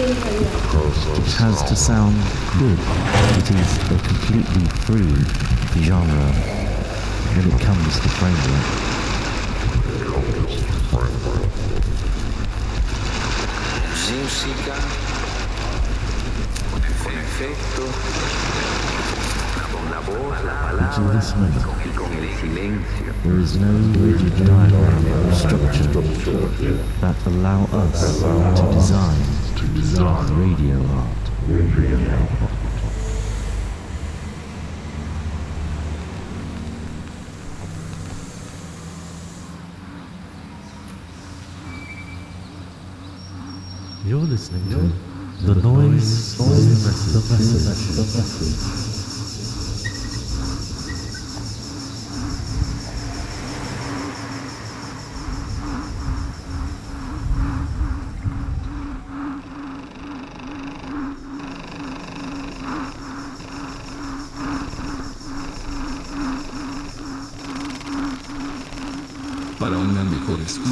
It has to sound good. It is a completely free genre when it comes to framework. Música, con efectos, con la voz, la palabra this moment, y con el silencio. there is no rigid diagram or structure that allow us to design to design Radio. Radio. You're listening to The Noise, the noise, the message. The message. The message.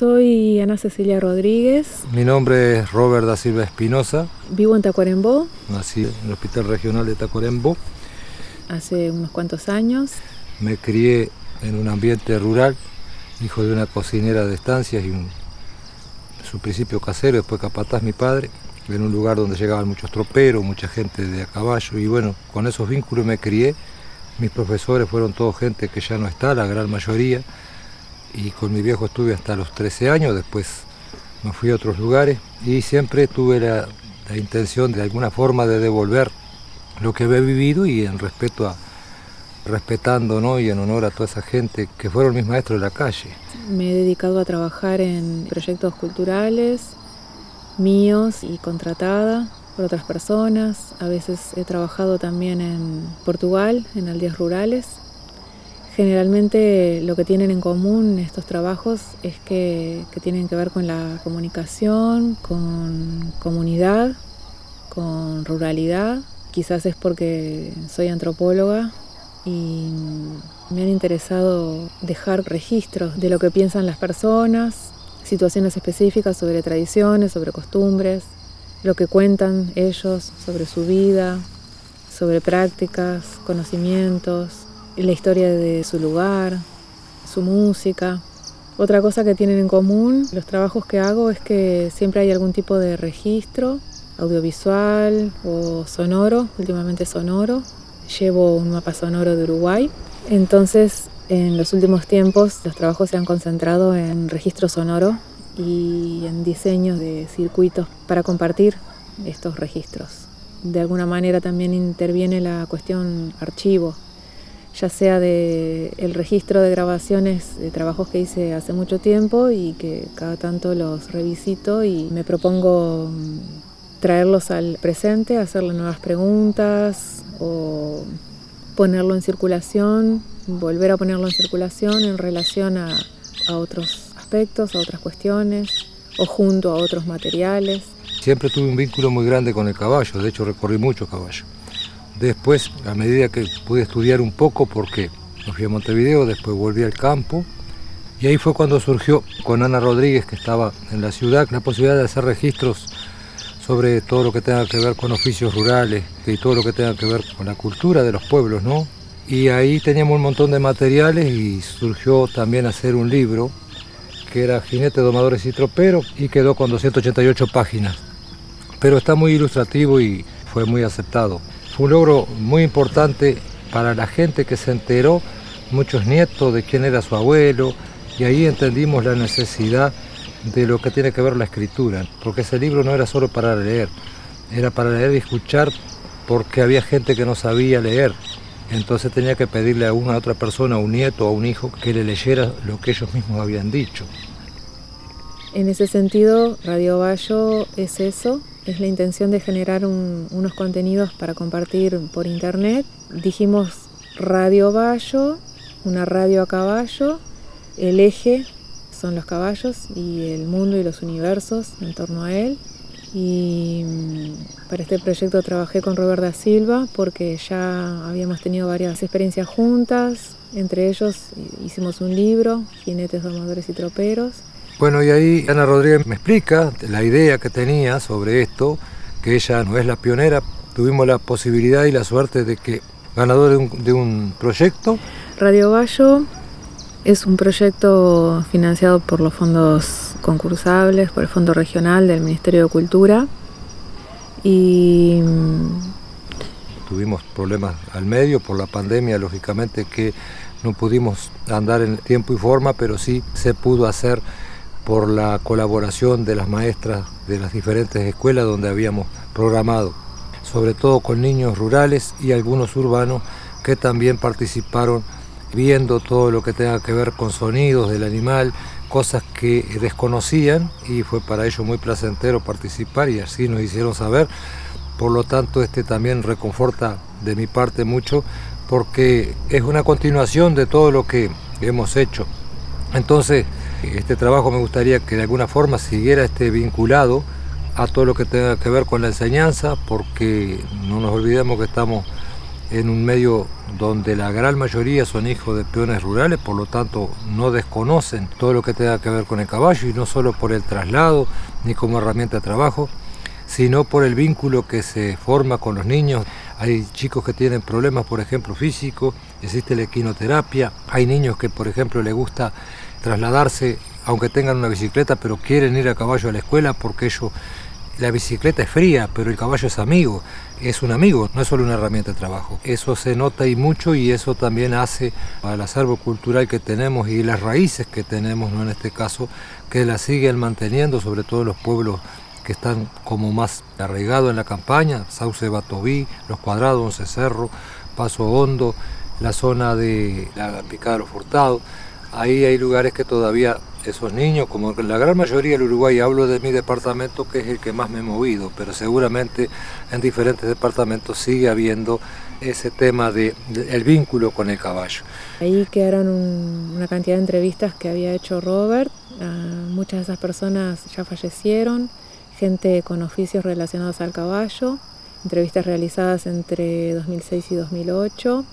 Soy Ana Cecilia Rodríguez, Mi nombre es Robert da Silva Espinosa, vivo en Tacuarembó. Nací en el Hospital Regional de Tacuarembó, hace unos cuantos años. me crié en un ambiente rural, hijo de una cocinera de estancias y un, su principio casero, después capataz mi padre, en un lugar donde llegaban muchos troperos, mucha gente de a caballo. Y bueno, con esos vínculos me crié, mis profesores fueron todos gente que ya no está, la gran mayoría, y con mi viejo estuve hasta los 13 años, después me fui a otros lugares y siempre tuve la, la intención de alguna forma de devolver lo que había vivido y en respeto a respetando ¿no? y en honor a toda esa gente que fueron mis maestros de la calle. Me he dedicado a trabajar en proyectos culturales míos y contratada por otras personas. A veces he trabajado también en Portugal, en aldeas rurales. Generalmente lo que tienen en común estos trabajos es que, tienen que ver con la comunicación, con comunidad, con ruralidad. Quizás es porque soy antropóloga y me han interesado dejar registros de lo que piensan las personas, situaciones específicas sobre tradiciones, sobre costumbres, lo que cuentan ellos sobre su vida, sobre prácticas, conocimientos, la historia de su lugar, su música. Otra cosa que tienen en común los trabajos que hago es que siempre hay algún tipo de registro audiovisual o sonoro, últimamente sonoro. Llevo un mapa sonoro de Uruguay. Entonces, en los últimos tiempos los trabajos se han concentrado en registro sonoro y en diseño de circuitos para compartir estos registros. De alguna manera también interviene la cuestión archivo, ya sea de el registro de grabaciones de trabajos que hice hace mucho tiempo y que cada tanto los revisito y me propongo mm, traerlos al presente, hacerle nuevas preguntas o ponerlo en circulación, volver a ponerlo en circulación en relación a, a otros aspectos, a otras cuestiones o junto a otros materiales. Siempre tuve un vínculo muy grande con el caballo, de hecho recorrí mucho caballo. Después, a medida que pude estudiar un poco, porque me fui a Montevideo, después volví al campo, y ahí fue cuando surgió con Ana Rodríguez, que estaba en la ciudad, la posibilidad de hacer registros sobre todo lo que tenga que ver con oficios rurales y todo lo que tenga que ver con la cultura de los pueblos, ¿no? Y ahí teníamos un montón de materiales y surgió también hacer un libro que era Jinete, Domadores y Troperos y quedó con 288 páginas. Pero está muy ilustrativo y fue muy aceptado. Un logro muy importante para la gente que se enteró, muchos nietos de quién era su abuelo, y ahí entendimos la necesidad de lo que tiene que ver la escritura, porque ese libro no era solo para leer, era para leer y escuchar porque había gente que no sabía leer. Entonces tenía que pedirle a una otra persona, a un nieto o a un hijo, que le leyera lo que ellos mismos habían dicho. En ese sentido, Radio Bayo es eso, es la intención de generar un, unos contenidos para compartir por internet. Dijimos Radio Bayo, una radio a caballo, el eje son los caballos y el mundo y los universos en torno a él. Y mm, para este proyecto trabajé con Robert da Silva porque ya habíamos tenido varias experiencias juntas. Entre ellos hicimos un libro, Jinetes, Domadores y Troperos. Bueno, y ahí Ana Rodríguez me explica la idea que tenía sobre esto, que ella no es la pionera. Tuvimos la posibilidad y la suerte de que, ganador de un, de un proyecto. Radio Bayo es un proyecto financiado por los fondos concursables, por el Fondo Regional del Ministerio de Cultura. Y tuvimos problemas al medio por la pandemia, lógicamente que no pudimos andar en tiempo y forma, pero sí se pudo hacer por la colaboración de las maestras de las diferentes escuelas donde habíamos programado, sobre todo con niños rurales y algunos urbanos que también participaron viendo todo lo que tenga que ver con sonidos del animal, cosas que desconocían y fue para ellos muy placentero participar y así nos hicieron saber. Por lo tanto, este también reconforta de mi parte mucho porque es una continuación de todo lo que hemos hecho. Entonces, este trabajo me gustaría que de alguna forma siguiera este vinculado a todo lo que tenga que ver con la enseñanza, porque no nos olvidemos que estamos en un medio donde la gran mayoría son hijos de peones rurales, por lo tanto no desconocen todo lo que tenga que ver con el caballo y no solo por el traslado ni como herramienta de trabajo, sino por el vínculo que se forma con los niños. Hay chicos que tienen problemas, por ejemplo, físicos, existe la equinoterapia, hay niños que, por ejemplo, les gusta trasladarse, aunque tengan una bicicleta, pero quieren ir a caballo a la escuela porque ellos la bicicleta es fría, pero el caballo es amigo, es un amigo, no es solo una herramienta de trabajo. Eso se nota y mucho y eso también hace al acervo cultural que tenemos y las raíces que tenemos, ¿no? en este caso, que la siguen manteniendo, sobre todo los pueblos que están como más arraigados en la campaña, Sauce Batobí, Los Cuadrados, Once Cerro, Paso Hondo, la zona de la Picada de los Furtados. Ahí hay lugares que todavía esos niños, como la gran mayoría del Uruguay, hablo de mi departamento que es el que más me he movido, pero seguramente en diferentes departamentos sigue habiendo ese tema de, de el vínculo con el caballo. Ahí quedaron un, una cantidad de entrevistas que había hecho Robert, uh, muchas de esas personas ya fallecieron, gente con oficios relacionados al caballo, entrevistas realizadas entre 2006 y 2008.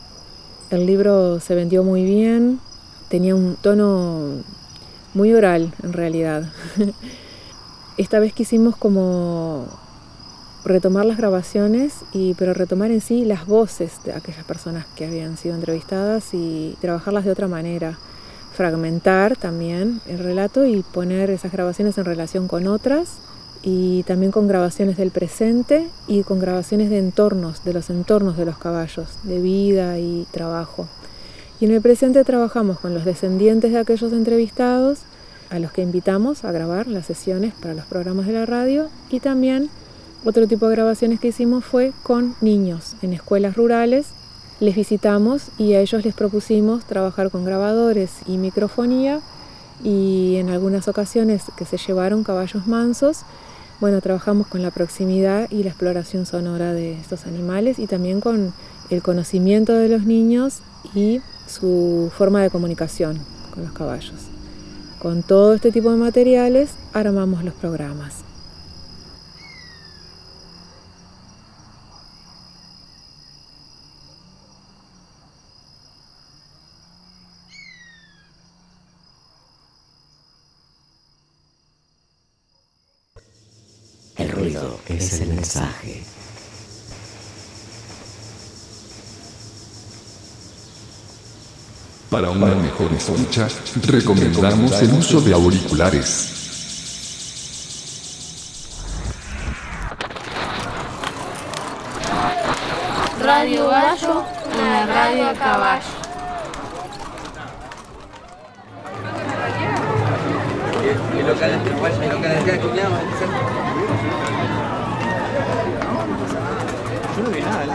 El libro se vendió muy bien, tenía un tono muy oral en realidad. Esta vez quisimos como retomar las grabaciones, y, pero retomar en sí las voces de aquellas personas que habían sido entrevistadas y trabajarlas de otra manera. fragmentar también el relato y poner esas grabaciones en relación con otras y también con grabaciones del presente y con grabaciones de entornos, de los entornos de los caballos, de vida y trabajo. Y en el presente trabajamos con los descendientes de aquellos entrevistados a los que invitamos a grabar las sesiones para los programas de la radio y también otro tipo de grabaciones que hicimos fue con niños en escuelas rurales. Les visitamos y a ellos les propusimos trabajar con grabadores y microfonía y en algunas ocasiones que se llevaron caballos mansos bueno, trabajamos con la proximidad y la exploración sonora de estos animales y también con el conocimiento de los niños y su forma de comunicación con los caballos. Con todo este tipo de materiales armamos los programas. El ruido es el mensaje. Para una mejor escucha, recomendamos el uso de auriculares. Radio Gallo, la radio caballo. Yo no vi nada.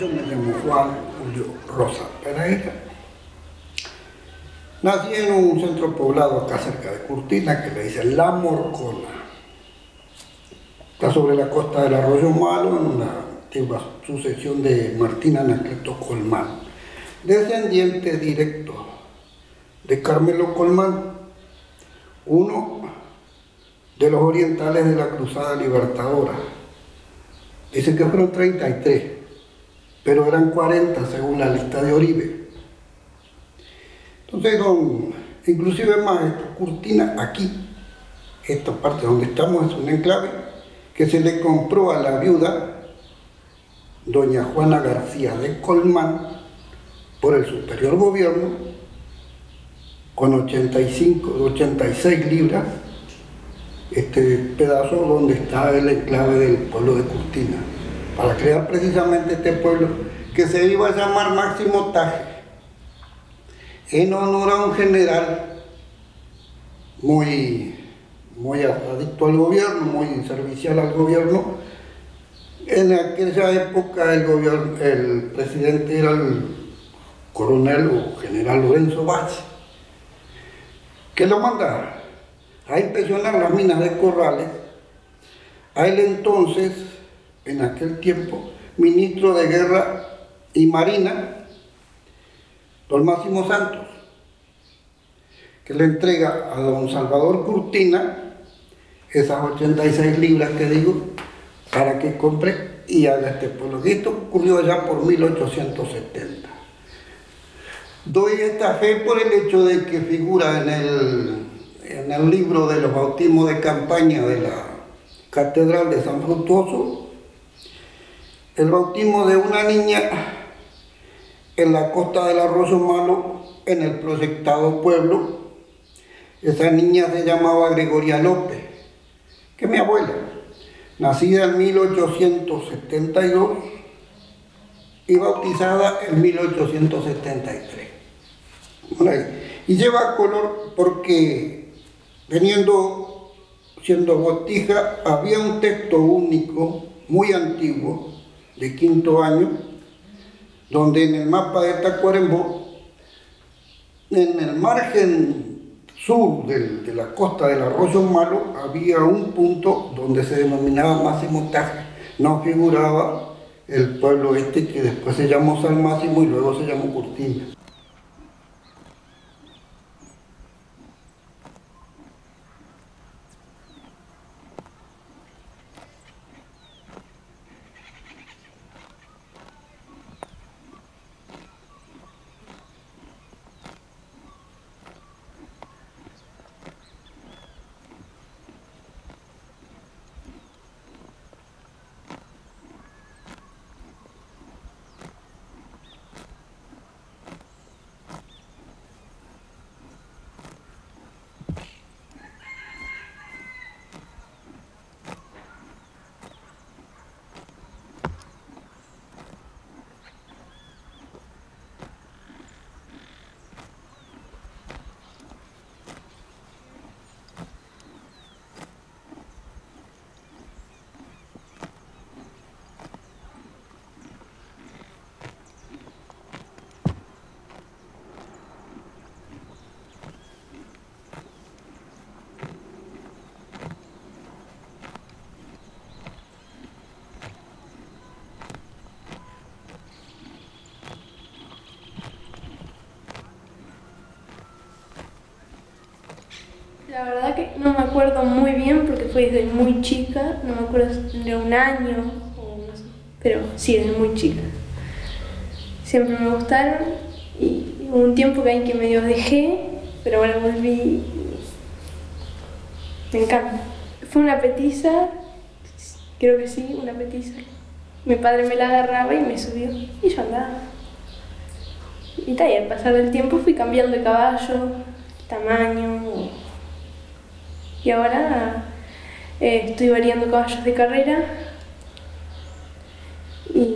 Yo me llamo Juan Julio Rosa Pereira. En un centro poblado acá cerca de Curtina que le dicen La Morcona. Está sobre la costa del Arroyo Malo en una antigua sucesión de Martín Anacleto Colmán, descendiente directo de Carmelo Colmán, uno de los orientales de la Cruzada Libertadora. Dicen que fueron 33, pero eran 40 según la lista de Oribe. Entonces, don, inclusive más, cortina aquí, esta parte donde estamos es un enclave que se le compró a la viuda, doña Juana García de Colmán, por el superior gobierno, con 85, 86 libras, este pedazo donde está el enclave del pueblo de Curtina, para crear precisamente este pueblo que se iba a llamar Máximo Taje, en honor a un general muy, muy adicto al gobierno, muy servicial al gobierno. En aquella época el, gobierno, el presidente era el coronel o general Lorenzo Vázquez, que lo manda a inspeccionar las minas de Corrales, a él entonces, en aquel tiempo, ministro de Guerra y Marina, don Máximo Santos, que le entrega a don Salvador Curtina esas 86 libras que digo, para que compre y haga este pueblo. Esto ocurrió ya por 1870. Doy esta fe por el hecho de que figura en el en el libro de los bautismos de campaña de la Catedral de San Frutuoso, el bautismo de una niña en la costa del Arroyo Malo, en el proyectado pueblo. Esa niña se llamaba Gregoria López, que es mi abuela, nacida en 1872 y bautizada en 1873. Y lleva color porque Teniendo, siendo botija, había un texto único, muy antiguo, de quinto año, donde en el mapa de Tacuarembó, en el margen sur de la costa del arroyo malo, había un punto donde se denominaba Máximo Taje. No figuraba el pueblo este que después se llamó San Máximo y luego se llamó Cortina. La verdad que no me acuerdo muy bien porque fue desde muy chica, no me acuerdo de un año, pero sí, desde muy chica. Siempre me gustaron y hubo un tiempo que ahí que medio dejé, pero ahora volví. Me encanta. Fue una petiza, creo que sí, una petiza. Mi padre me la agarraba y me subió y yo andaba. Y, tal, y al pasar del tiempo fui cambiando de caballo, tamaño, y ahora eh, estoy variando caballos de carrera y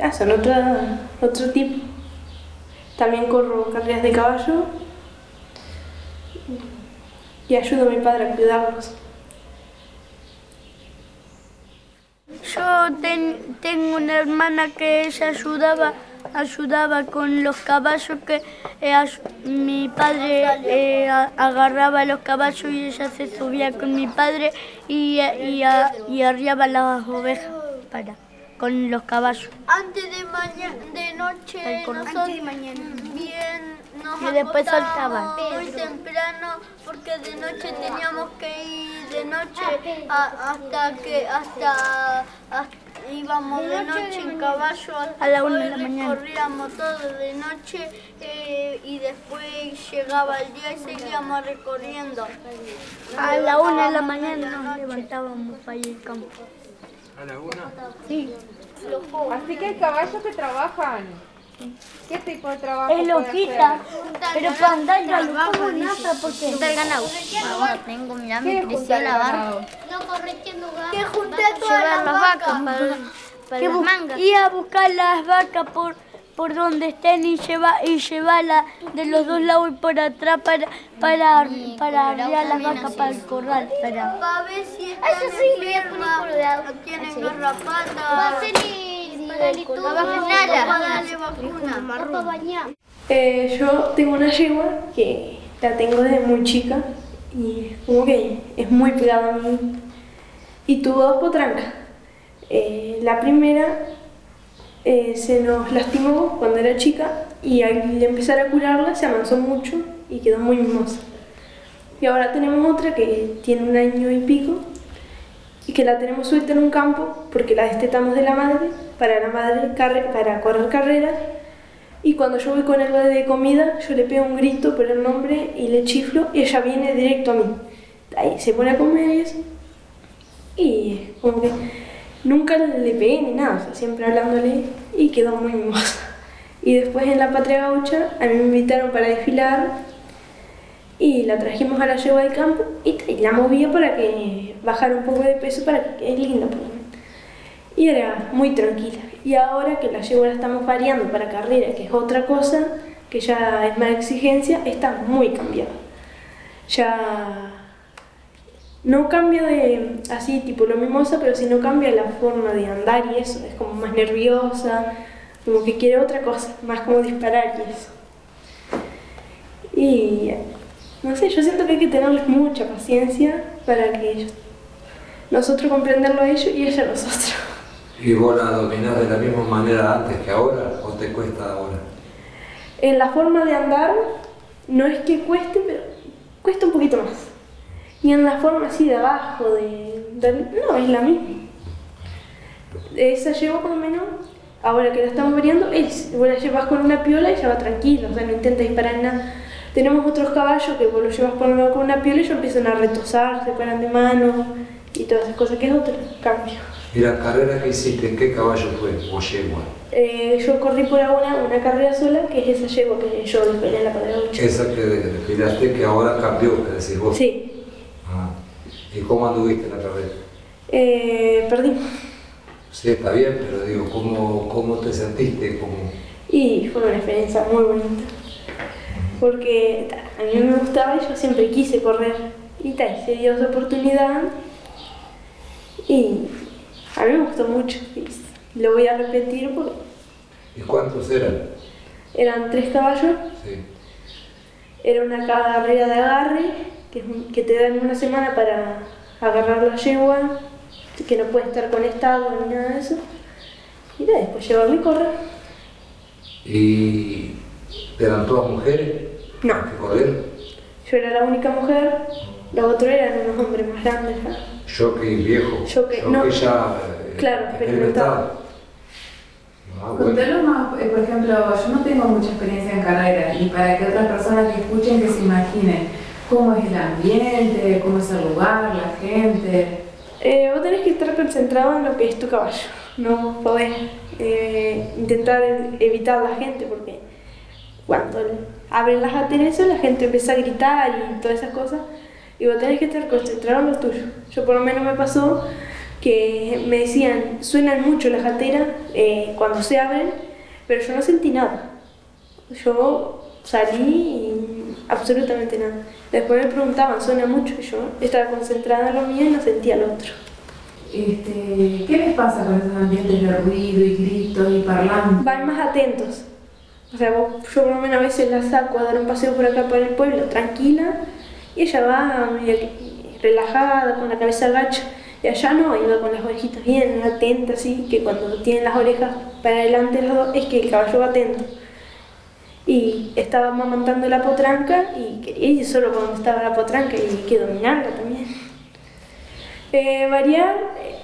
ah, son otra, otro tipo. También corro carreras de caballo y ayudo a mi padre a cuidarlos. Yo tengo una hermana que ella ayudaba ayudaba con los caballos que eh, mi padre eh, agarraba los caballos y ella se subía con mi padre y, y, y arriaba las ovejas para con los caballos. Antes de mañana, de noche, nosotros bien nos y después soltaban. Muy temprano porque de noche teníamos que ir de noche hasta que hasta, íbamos de noche en caballo a la una de la mañana. Corríamos todo de noche eh, y después llegaba el día y seguíamos recorriendo. A la una de la mañana nos levantábamos para ir al campo. ¿A la una? Sí. Así que hay caballos que trabajan. ¿Qué tipo de trabajo? Es loquita, pero para andar ya lo Trabajo, como nada porque... Juntar ganado. Ahora tengo, mirá, me creció la barba. No corrigiendo Que junté a todas las las vacas vacas. para, para que las mangas. ir a buscar las vacas por por donde estén y llevar y llevarla de los dos lados y por atrás para para para arriar las vacas para el corral para Para ver si Eso sí, le voy a poner colorado. enfermas, tienen garrapatas. Eh, yo tengo una yegua que la tengo desde muy chica y como que es muy pegada a mí. Y tuvo dos potrancas. Eh, la primera eh, se nos lastimó cuando era chica y al empezar a curarla se amansó mucho y quedó muy mimosa. Y ahora tenemos otra que tiene un año y pico y que la tenemos suelta en un campo porque la destetamos de la madre para la madre carre- para correr carreras y cuando yo voy con el balde de comida yo le pego un grito por el nombre y le chiflo y ella viene directo a mí. Ahí se pone a comer y eso. Y como que nunca le pegué ni nada o sea, siempre hablándole y quedó muy mimosa y después en la patria gaucha a mí me invitaron para desfilar y la trajimos a la yegua del campo y la movía para que bajara un poco de peso para que es linda menos. y era muy tranquila y ahora que la yegua la estamos variando para carrera que es otra cosa que ya es más exigencia está muy cambiada ya no cambia de así, tipo lo mimosa, pero sí no cambia la forma de andar y eso, es como más nerviosa, como que quiere otra cosa, más como disparar y eso. Y no sé, yo siento que hay que tenerles mucha paciencia para que ellos, nosotros comprenderlo a ellos y ellos a nosotros. ¿Y vos la dominás de la misma manera antes que ahora o te cuesta ahora? En la forma de andar, no es que cueste, pero cuesta un poquito más. Y en la forma así de abajo, de, de- no, es la misma. Esa llevo por lo menos, ahora que la estamos variando, es, vos la llevas con una piola y ya va tranquila, o sea, no intenta disparar nada. Tenemos otros caballos que vos los llevas por un con una piola y ellos empiezan a retosar, se paran de mano y todas esas cosas, que es otro cambio. ¿Y la carrera que hiciste, en qué caballo fue? ¿O yegua? Eh, yo corrí por ahora una carrera sola, que es esa yegua que yo después en la carrera 8. Esa que desfilaste que ahora cambió, que decís vos. Sí, Ah. ¿Y cómo anduviste en la carrera? eh, perdí. Sí, está bien, pero digo, ¿cómo, cómo te sentiste? ¿Cómo... Y fue una experiencia muy bonita. Porque ta, a mí me gustaba y yo siempre quise correr. Y tal, se dio esa oportunidad. Y a mí me gustó mucho. Y lo voy a repetir porque ¿Y cuántos eran? eran tres caballos. Sí. Era una carrera de agarre, que, es un- que te dan una semana para agarrar la yegua, que no puede estar conectado ni nada de eso. Y después llevarlo y correr. ¿Y eran todas mujeres? No. ¿Que? Yo era la única mujer, los otros eran unos hombres más grandes. ya. Jockey viejo. Jockey, no. ya eh, Claro, experimentado. Ah, bueno. Contanos más, eh, por ejemplo, yo no tengo mucha experiencia en carrera y para que otras personas que escuchen que se imaginen cómo es el ambiente, cómo es el lugar, la gente. Eh, vos tenés que estar concentrado en lo que es tu caballo. No podés eh, intentar evitar la gente porque cuando abren las gateras la gente empieza a gritar y todas esas cosas y vos tenés que estar concentrado en lo tuyo. Yo por lo menos me pasó que me decían, suenan mucho las gateras eh, cuando se abren, pero yo no sentí nada. Yo salí y absolutamente nada. Después me preguntaban, suena mucho y yo estaba concentrada en lo mío y no sentía lo otro. Este, ¿Qué les pasa con esos ambientes de ruido y gritos y parlantes? Van más atentos. O sea, vos- yo por lo menos a veces la saco a dar un paseo por acá por el pueblo, tranquila, y ella va medio relajada, con la cabeza agacha. Y allá no, iba con las orejitas bien atentas, así, que cuando tienen las orejas para adelante es que el caballo va atento. Y estaba amamantando la potranca y quería solo cuando estaba la potranca y que dominarla también. Eh, variar, eh,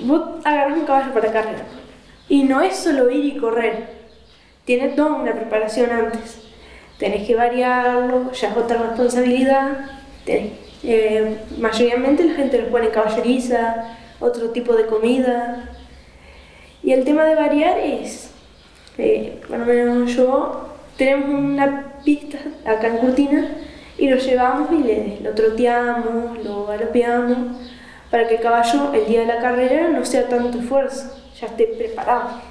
vos agarras un caballo para carrera. Y no es solo ir y correr, tiene toda una preparación antes. Tenés que variarlo, ya es otra responsabilidad. Tenés, eh, mayoritariamente la gente los pone caballeriza, otro tipo de comida. Y el tema de variar es, eh, por menos yo, tenemos una pista acá en Curtina y lo llevamos y le, lo troteamos, lo galopeamos, para que el caballo el día de la carrera no sea tanto esfuerzo, ya esté preparado.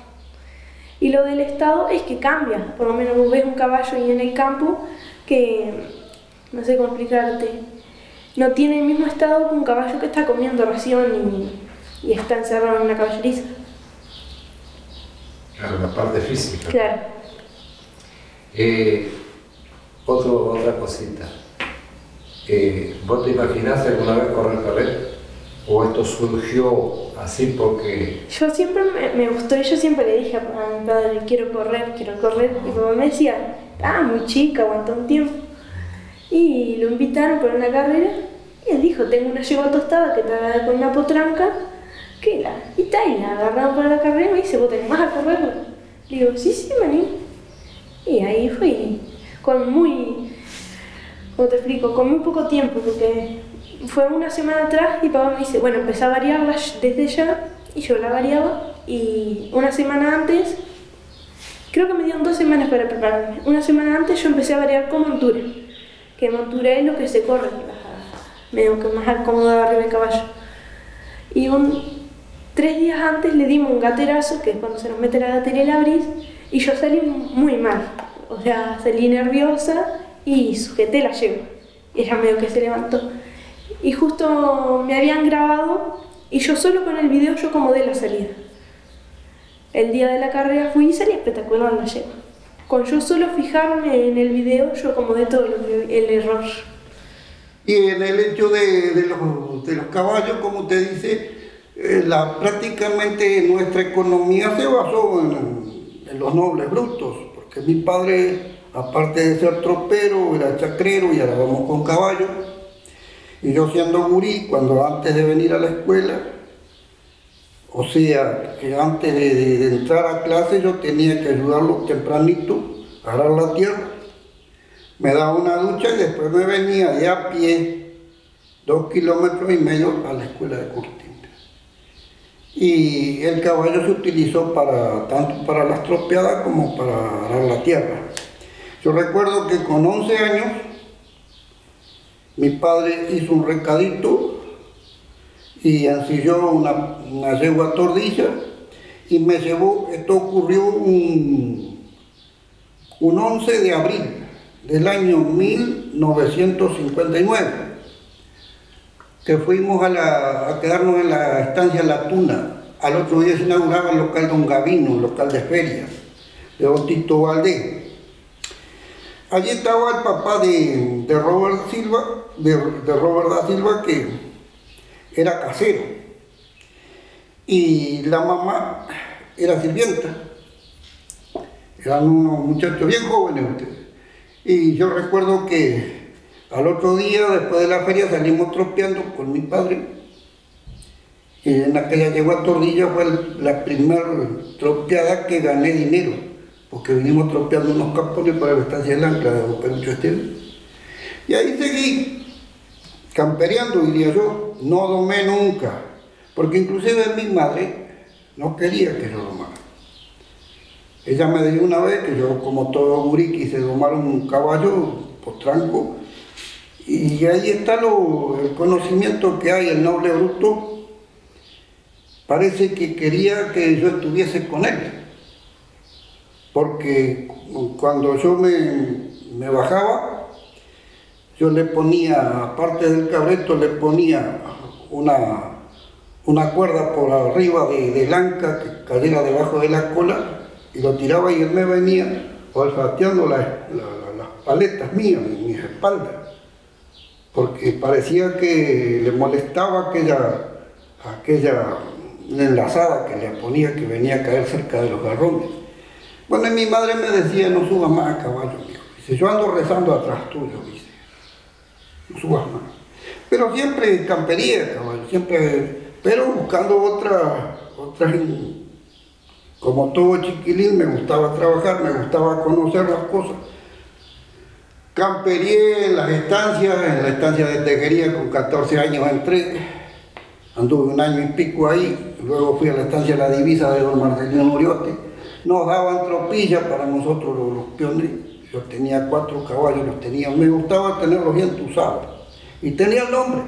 Y lo del estado es que cambia, por lo menos vos ves un caballo ahí en el campo que, no sé cómo explicarte, no tiene el mismo estado que un caballo que está comiendo ración y, y está encerrado en una caballeriza. Claro, la parte física. Claro. Eh, otro, otra cosita. Eh, ¿Vos te imaginaste alguna vez correr carrera? ¿O esto surgió así porque Yo siempre me, me gustó y yo siempre le dije a mi padre, quiero correr, quiero correr. Y mamá me decía, ah, muy chica, aguanta un tiempo. Y lo invitaron por una carrera y él dijo, tengo una yegua tostada que está con una potranca, que la, y tal, y la agarraron para la carrera y me dice, ¿vos te animás a correrla? Le digo, sí, sí, animo. Y ahí fui, con muy, ¿cómo te explico? Con muy poco tiempo, porque fue una semana atrás y papá me dice, bueno, empecé a variarla desde ya y yo la variaba y una semana antes, creo que me dieron dos semanas para prepararme, una semana antes yo empecé a variar con montura, que montura es lo que se corre, medio que más acomodado arriba del caballo. Y un, tres días antes le dimos un gaterazo, que es cuando se nos mete la gatera y la abrís, y yo salí muy mal, o sea, salí nerviosa y sujeté la yegua. Y ella medio que se levantó. Y justo me habían grabado y yo solo con el video yo acomodé la salida. El día de la carrera fui y salí espectacular la yegua. Con yo solo fijarme en el video yo acomodé todo lo que- el error. Y en el hecho de, de los, de los caballos, como te dice, eh, prácticamente nuestra economía se basó en, en los nobles brutos, porque mi padre, aparte de ser tropero, era chacrero y ahora vamos con caballos. Y yo siendo gurí, cuando antes de venir a la escuela, o sea, que antes de, entrar a clase yo tenía que ayudarlo tempranito a arar la tierra. Me daba una ducha y después me venía de a pie, dos kilómetros y medio a la escuela de Curtin. Y el caballo se utilizó para, tanto para las tropeadas como para arar la tierra. Yo recuerdo que con 11 años mi padre hizo un recadito y ensilló una, una yegua tordilla y me llevó, esto ocurrió un, un 11 de abril del año 1959, que fuimos a, la- a quedarnos en la estancia La Tuna. Al otro día se inauguraba el local Don Gavino, un local de ferias, de Don Tito Valdés. Allí estaba el papá de, Robert Silva, de, Robert da Silva, que era casero. Y la mamá era sirvienta. Eran unos muchachos bien jóvenes ustedes. Y yo recuerdo que al otro día, después de la feria, salimos tropeando con mi padre. Y en aquella yegua tordilla fue la primera tropeada que gané dinero, porque vinimos tropeando unos campones para la estancia del ancla de Don Perucho. Y ahí seguí, campereando, diría yo, no domé nunca, porque inclusive mi madre no quería que yo domara. Ella me dijo una vez que yo, como todo gurí, quise domar un caballo por tranco, y ahí está lo- el conocimiento que hay, el noble bruto, parece que quería que yo estuviese con él, porque cuando yo me, bajaba, yo le ponía, aparte del cabreto, le ponía una, una cuerda por arriba de, de lanca que cayera debajo de la cola y lo tiraba y él me venía olfateando la- la- las paletas mías, mis espaldas, porque parecía que le molestaba aquella, aquella enlazada que le ponía que venía a caer cerca de los garrones. Bueno, mi madre me decía, no subas más a caballo. Dice, yo ando rezando atrás tuyo, dice no subas más. Pero siempre campería, caballo, siempre, pero buscando otra, otra, como todo chiquilín, me gustaba trabajar, me gustaba conocer las cosas. Camperié en las estancias, en la estancia de tejería con 14 años entré, anduve un año y pico ahí, luego fui a la estancia de la divisa de don Marcelino Muriote, nos daban tropilla para nosotros los, los peones, yo tenía cuatro caballos, los tenía, me gustaba tenerlos bien tusados, y tenía el nombre,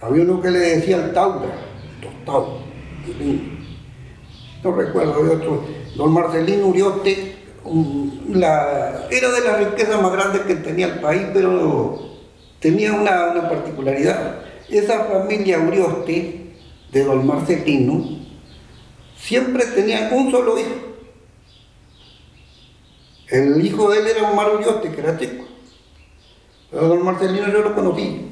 había uno que le decía el Taura, no recuerdo, había otro, don Marcelino Uriote, la, era de las riquezas más grandes que tenía el país, pero tenía una, una particularidad. Esa familia Urioste, de don Marcelino, siempre tenía un solo hijo. El hijo de él era Omar Urioste, que era chico. Pero don Marcelino yo lo conocí.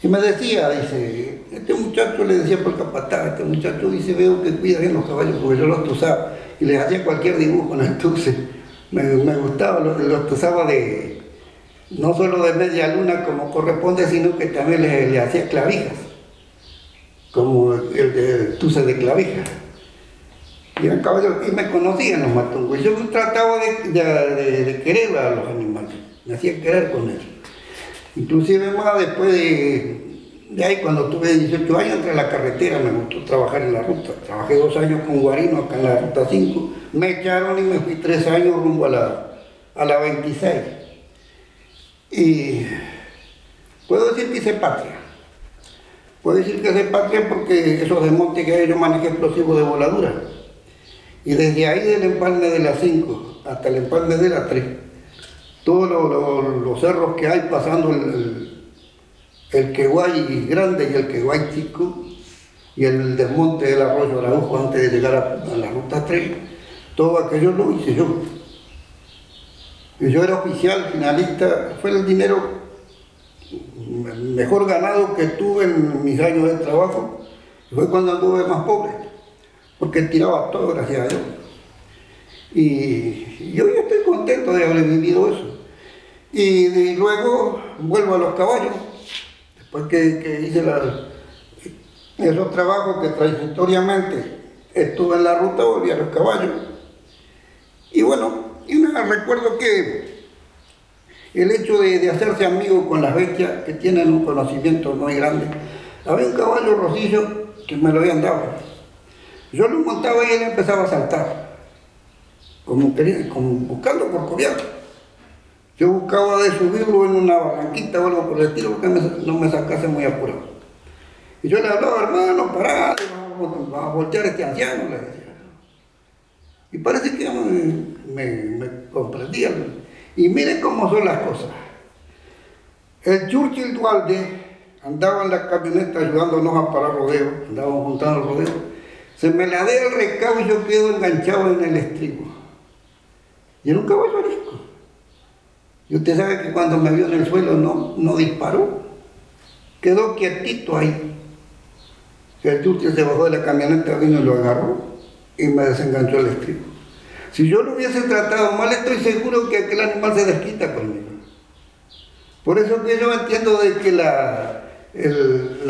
Y me decía, dice, este muchacho le decía por capataz, este muchacho dice, veo que cuida bien los caballos porque yo los tusaba y les hacía cualquier dibujo en el tuce. Me, gustaba, los, los de, no solo de media luna como corresponde, sino que también le, le hacía clavijas, como el de tuce de clavijas. Y, eran caballos, me conocían los matungos. Yo trataba de, querer a los animales, me hacía querer con ellos. Inclusive más después de, ahí, cuando tuve 18 años, entré a la carretera, me gustó trabajar en la ruta. Trabajé dos años con Guarino acá en la ruta 5. Me echaron y me fui tres años rumbo a la, a la 26. Y puedo decir que hice patria. Puedo decir que hice patria porque esos desmontes que hay yo manejé explosivos de voladura. Y desde ahí del empalme de la 5 hasta el empalme de la 3, todos los, cerros que hay pasando el, el- Queguay grande y el Queguay chico, y el desmonte del arroyo Araujo antes de llegar a, la ruta 3, todo aquello lo hice yo. Y yo era oficial, finalista, fue el dinero mejor ganado que tuve en mis años de trabajo, fue cuando anduve más pobre, porque tiraba todo, gracias a Dios. Y yo ya estoy contento de haber vivido eso. Y, luego vuelvo a los caballos, después que, hice esos trabajos que transitoriamente estuve en la ruta, volví a los caballos. Y bueno, y me recuerdo que el hecho de, hacerse amigo con las bestias que tienen un conocimiento muy grande. Había un caballo rosillo que me lo habían dado. Yo lo montaba y él empezaba a saltar, como, buscando por cobiar. Yo buscaba de subirlo en una barranquita o algo por el estilo porque no me sacase muy apurado. Y yo le hablaba, hermano, pará, va a voltear este anciano, le decía. Y parece que me, me, comprendía. Y miren cómo son las cosas. El Churchill Dualde andaba en la camioneta ayudándonos a parar rodeo, andábamos juntando rodeo. Se me la dé el recado y yo quedo enganchado en el estribo. Y era un caballo arisco. Y usted sabe que cuando me vio en el suelo no, no disparó. Quedó quietito ahí. El Churchill se bajó de la camioneta, vino y lo agarró y me desenganchó el estribo. Si yo lo hubiese tratado mal, estoy seguro que aquel animal se desquita conmigo. Por eso que yo entiendo de que la, el,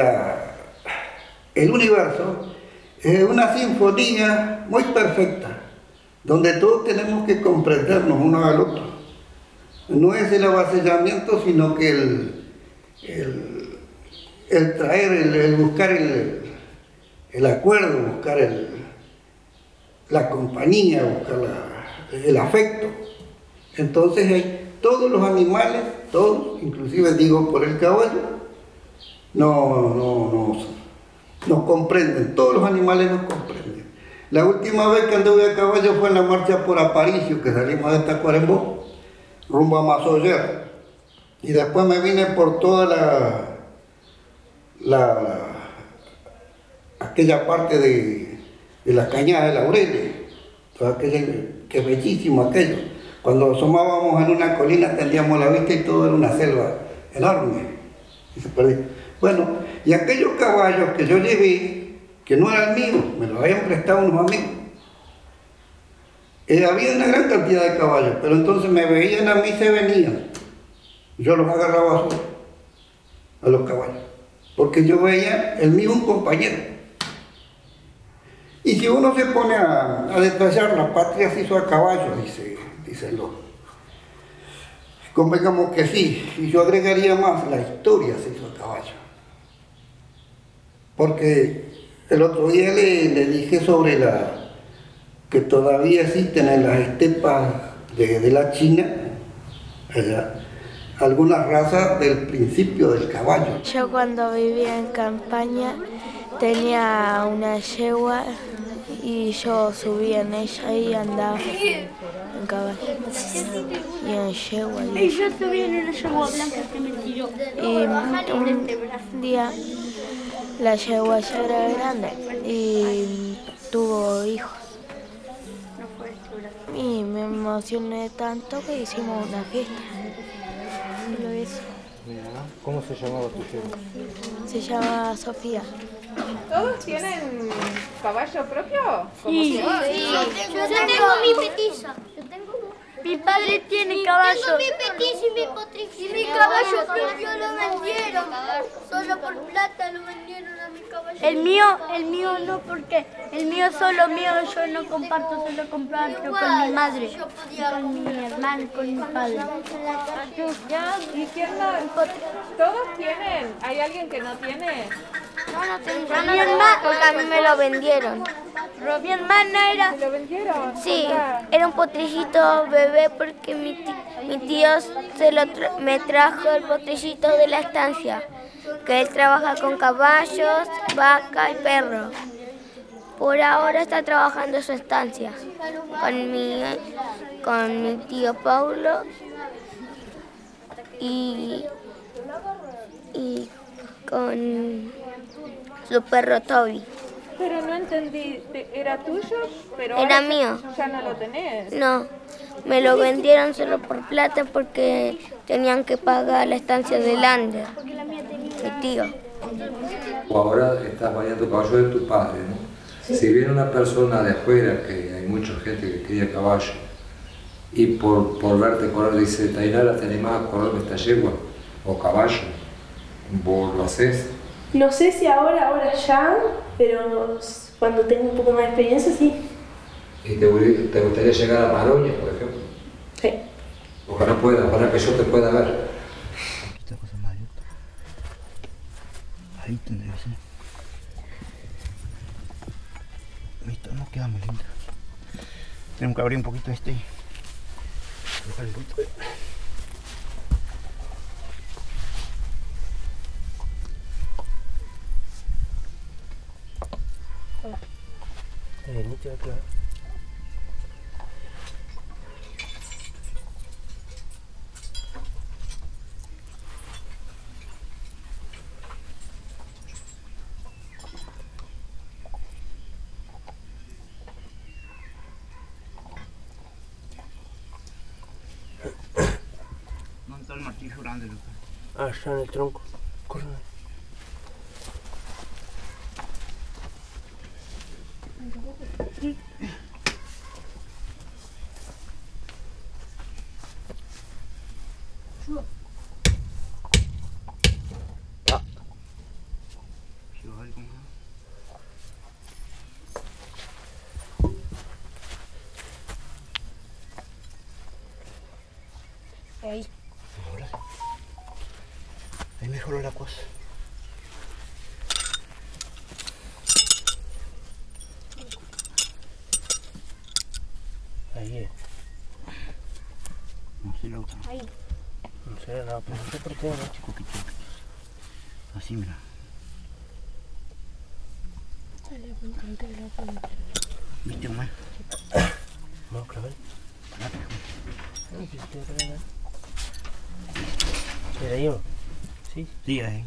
el universo es una sinfonía muy perfecta, donde todos tenemos que comprendernos uno al otro. No es el avasallamiento, sino que el, el, traer, el, buscar el, el acuerdo, buscar el, la compañía, buscar el afecto. Entonces todos los animales, todos, inclusive digo por el caballo, no, no, no, comprenden, todos los animales nos comprenden. La última vez que anduve a caballo fue en la marcha por Aparicio, que salimos de Tacuarembó, rumbo a Mazoyer. Y después me vine por toda la, la aquella parte de, de la cañada de Laureles, aquello, que bellísimo aquello. Cuando asomábamos en una colina tendíamos la vista y todo era una selva enorme. Y se Bueno, y aquellos caballos que yo llevé, que no eran míos, me los habían prestado unos amigos. Eh, había una gran cantidad de caballos, pero entonces me veían a mí se venían. Yo los agarraba a, a los caballos, porque yo veía el mío un compañero. Y si uno se pone a, detallar, la patria se hizo a caballo, dice, dice. Convengamos que sí, y yo agregaría más, la historia se hizo a caballo. Porque el otro día le, dije sobre la que todavía existen en las estepas de, la China algunas razas del principio del caballo. Yo cuando vivía en campaña tenía una yegua y yo subía en ella y andaba en caballo y en yegua. Y yo subía en una yegua blanca que me tiró. Y un día la yegua ya era grande y tuvo hijos. Y me emocioné tanto que hicimos una fiesta. Lo hizo. ¿Cómo se llamaba tu yegua? Se llama Sofía. ¿Todos tienen caballo propio? Sí, sí. Yo tengo mi petiza. Yo tengo mi padre tiene caballo. Tengo mi petiza y mi potrix. Y mi caballo propio lo vendieron. Solo por plata lo vendieron. El mío, el mío no, porque el mío solo mío, yo no comparto, solo comparto con mi madre, con mi hermano, con mi padre. ¿Y quién no? ¿Todos tienen? ¿Hay alguien que no tiene? No, no tengo. Mi hermana, porque a mí me lo vendieron. Mi hermana era... ¿Me lo vendieron? Sí, era un potrillito bebé porque mi, mi tío se lo me trajo el potrillito de la estancia, que él trabaja con caballos, vaca y perro. Por ahora está trabajando en su estancia con mi, con mi tío Paulo y, y con su perro Toby. Pero no entendí, ¿te- ¿era tuyo? Pero Era ahora mío. Ya no lo tenés. No, me lo vendieron solo por plata porque tenían que pagar la estancia de Lander, mi tío. O ahora estás bañando caballo de tu padre, ¿no? Si viene una persona de afuera, que hay mucha gente que cría caballo, y por, por verte correr dice, Tainara, ¿te animás a correr esta yegua? O caballo, vos lo haces. No sé si ahora, ahora ya, pero cuando tengo un poco más de experiencia, sí. ¿Y te, te gustaría llegar a Maroña, por ejemplo? Sí. Ojalá pueda, ojalá que yo te pueda ver. Ahí tendría que ser. Listo, no queda muy linda. Tenemos que abrir un poquito este. y dejar un poquito de- Eh, nítido, claro. Loco? Ah, en el tronco. Ahí. Ahí mejoró la cosa. Ahí es. No sé la otra. Ahí. No sé nada, pero no sé por qué. ¿no? Chico, picho. Así, mira. ¿Viste, mamá? No, clavel. No, pues, ¿qué te voy a dar? ¿Era yo? Sí. Sí, ahí.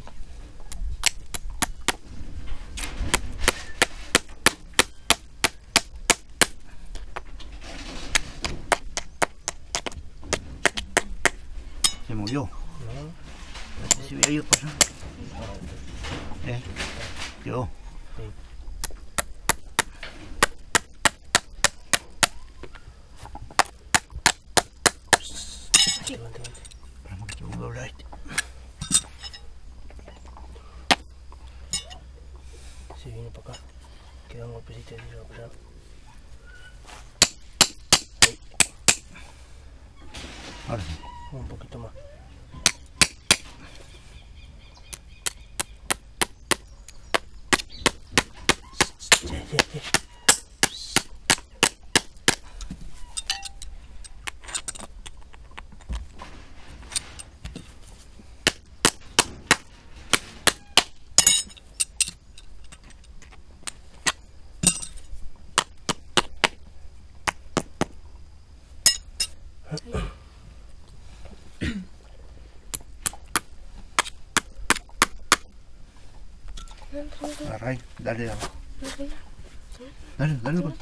Se movió. No. No sé si había ido pasando. Eh, quedó. Esperamos que se doblar este. Sí, viene para acá. Queda un golpecito y se va para allá. Ahí. Ahora sí. Un poquito más. Sí, sí, sí. Ahí, dale de. Dale, dale. pues.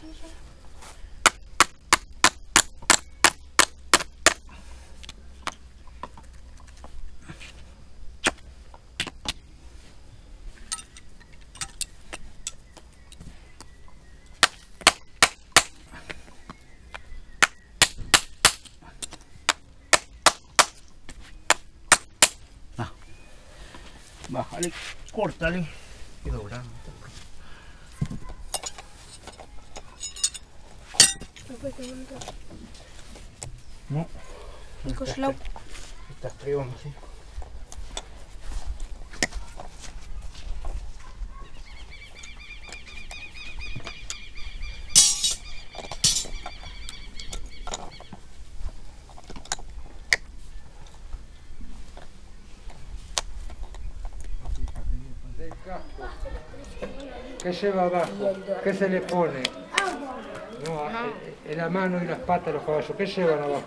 Ah. Bájale, córtale y doblar. No. Nicolau. Está frío, casco. ¿Qué lleva abajo? ¿Qué se le pone? La mano y las patas de los caballos. ¿Qué llevan abajo?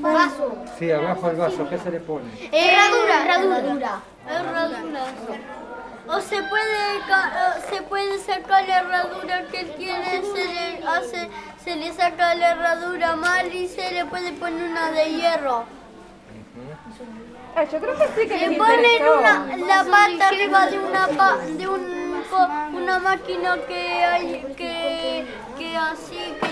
Vaso. Sí, abajo el vaso. ¿Qué se le pone? Herradura. Herradura. Herradura. o se puede, se puede sacar la herradura que tiene, se le hace, se le saca la herradura mal y se le puede poner una de hierro. Ah, yo creo que sí que le ponen una, la pata arriba de una de un una máquina que hay que, que así, que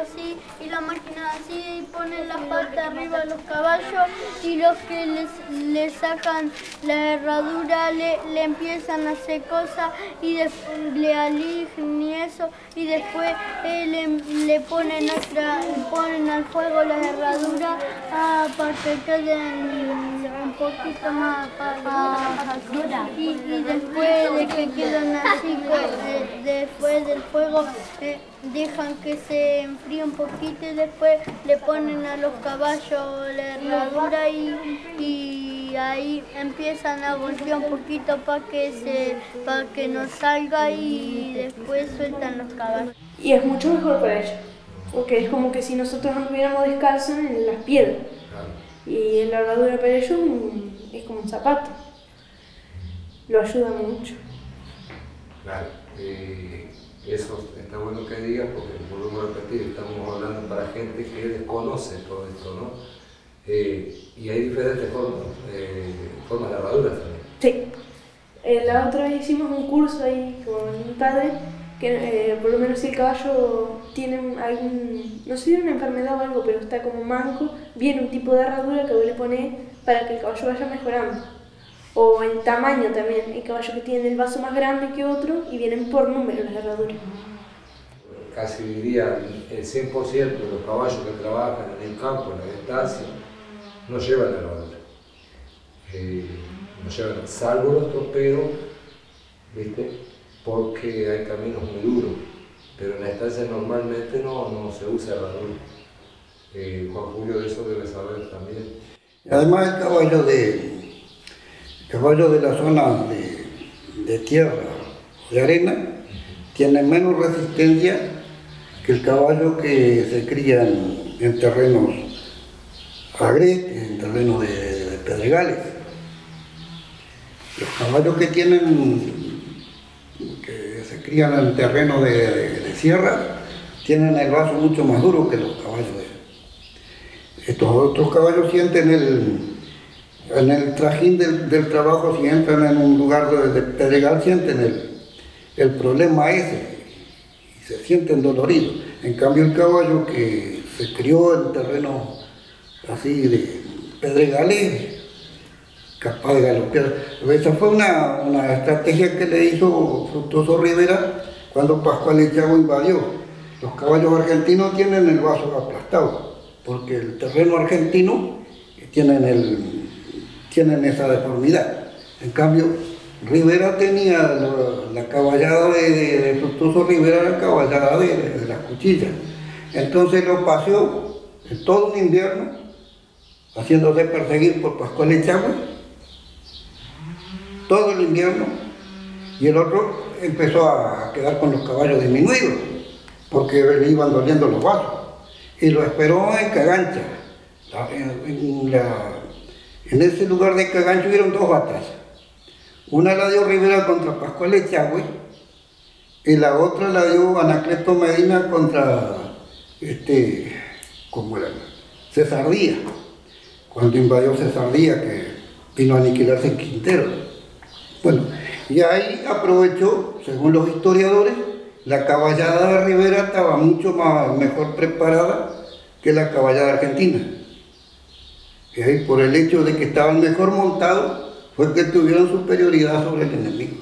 así, y la máquina así y ponen la pata arriba de los caballos y los que les, le sacan la herradura le, le, empiezan a hacer cosas y le aligen y eso y después eh, le, le, ponen otra, ponen al fuego la herradura ah, para que queden poquito más para, y, y después de que quedan así después del fuego eh, dejan que se enfríe un poquito y después le ponen a los caballos la herradura y, ahí empiezan a golpear un poquito para que se para que no salga y después sueltan los caballos. Y es mucho mejor para ellos, porque es como que si nosotros anduviéramos descalzos en las piedras. Y la herradura para ellos es como un zapato. Lo ayuda mucho. Claro, eh, eso está bueno que digas porque volvemos a repetir, estamos hablando para gente que desconoce todo esto, ¿no? Eh, y hay diferentes formas, eh, formas de herraduras también. Sí. la otra vez hicimos un curso ahí con mi padre, que por lo menos si el caballo tiene algún, no sé si una enfermedad o algo, pero está como manco, viene un tipo de herradura que vos le pones para que el caballo vaya mejorando o en tamaño también. Hay caballos que tienen el vaso más grande que otro y vienen por número las herraduras. Casi diría el 100% de los caballos que trabajan en el campo, en la distancia, no llevan herradura. Eh, no llevan, salvo los troperos, ¿viste? Porque hay caminos muy duros. Pero en la estancia normalmente no, no se usa herradura. Eh, Juan Julio de eso debe saber también. Además el caballo de, caballo de la zona de, tierra o de arena tiene menos resistencia que el caballo que se cría en, terrenos agrestes, en terrenos de, pedregales. Los caballos que tienen, que se crían en terrenos de, sierra, tienen el vaso mucho más duro que los caballos. Estos otros caballos sienten el, en el trajín del, trabajo, si entran en un lugar de, pedregal, sienten el, el, problema ese y se sienten doloridos. En cambio, el caballo que se crió en terreno así de pedregales, capaz de galopear. Esa fue una, una estrategia que le hizo Fructuoso Rivera cuando Pascual Echagua invadió. Los caballos argentinos tienen el vaso aplastado, porque el terreno argentino tienen el, tienen esa deformidad. En cambio, Rivera tenía la, caballada de, de, Rivera, la caballada de, las cuchillas. Entonces lo paseó en todo un invierno, haciéndose perseguir por Pascual Echagüe, todo el invierno, y el otro empezó a quedar con los caballos disminuidos, porque le iban doliendo los vasos, y lo esperó en Cagancha, en ese lugar de Cagancho hubieron dos batallas. Una la dio Rivera contra Pascual Echagüe y la otra la dio Anacleto Medina contra, este, ¿cómo era? César Díaz, cuando invadió César Díaz, que vino a aniquilarse en Quintero. Bueno, y ahí aprovechó, según los historiadores, la caballada de Rivera estaba mucho más, mejor preparada que la caballada argentina por el hecho de que estaban mejor montados, fue que tuvieron superioridad sobre el enemigo.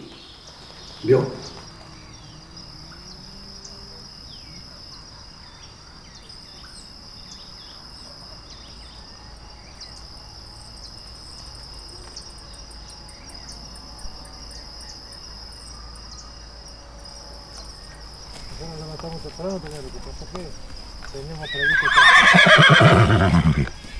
Bueno, la matamos temprano, pero lo que teníamos previsto...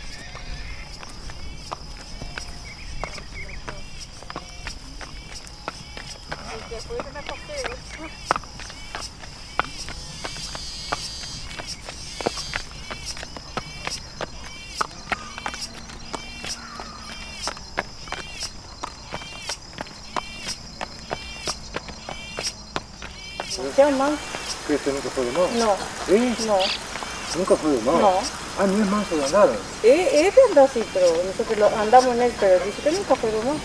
No. ¿Sí? No. ¿Nunca fue domado? No. Ah, no es manso de andar. Eh, este anda así, pero nosotros lo andamos en él, pero dice que nunca fue domado.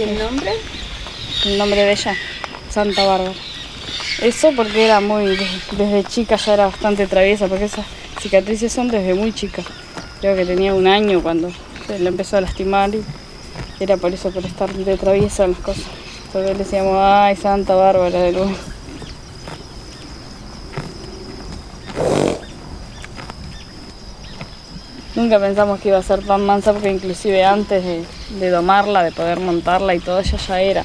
¿Y el nombre? El nombre de ella, Santa Bárbara. Eso porque era muy, desde chica ya era bastante traviesa, porque esas cicatrices son desde muy chica. Creo que tenía un año cuando se le empezó a lastimar y era por eso, por estar de traviesa en las cosas. Entonces le decíamos, ay, Santa Bárbara de nuevo. Nunca pensamos que iba a ser tan mansa porque inclusive antes de, de domarla, de poder montarla y todo, ella ya era.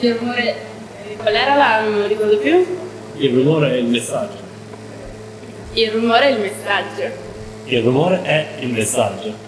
Il rumore. Qual era la. non ricordo più? Il rumore è il messaggio. Il rumore è il messaggio. Il rumore è il messaggio.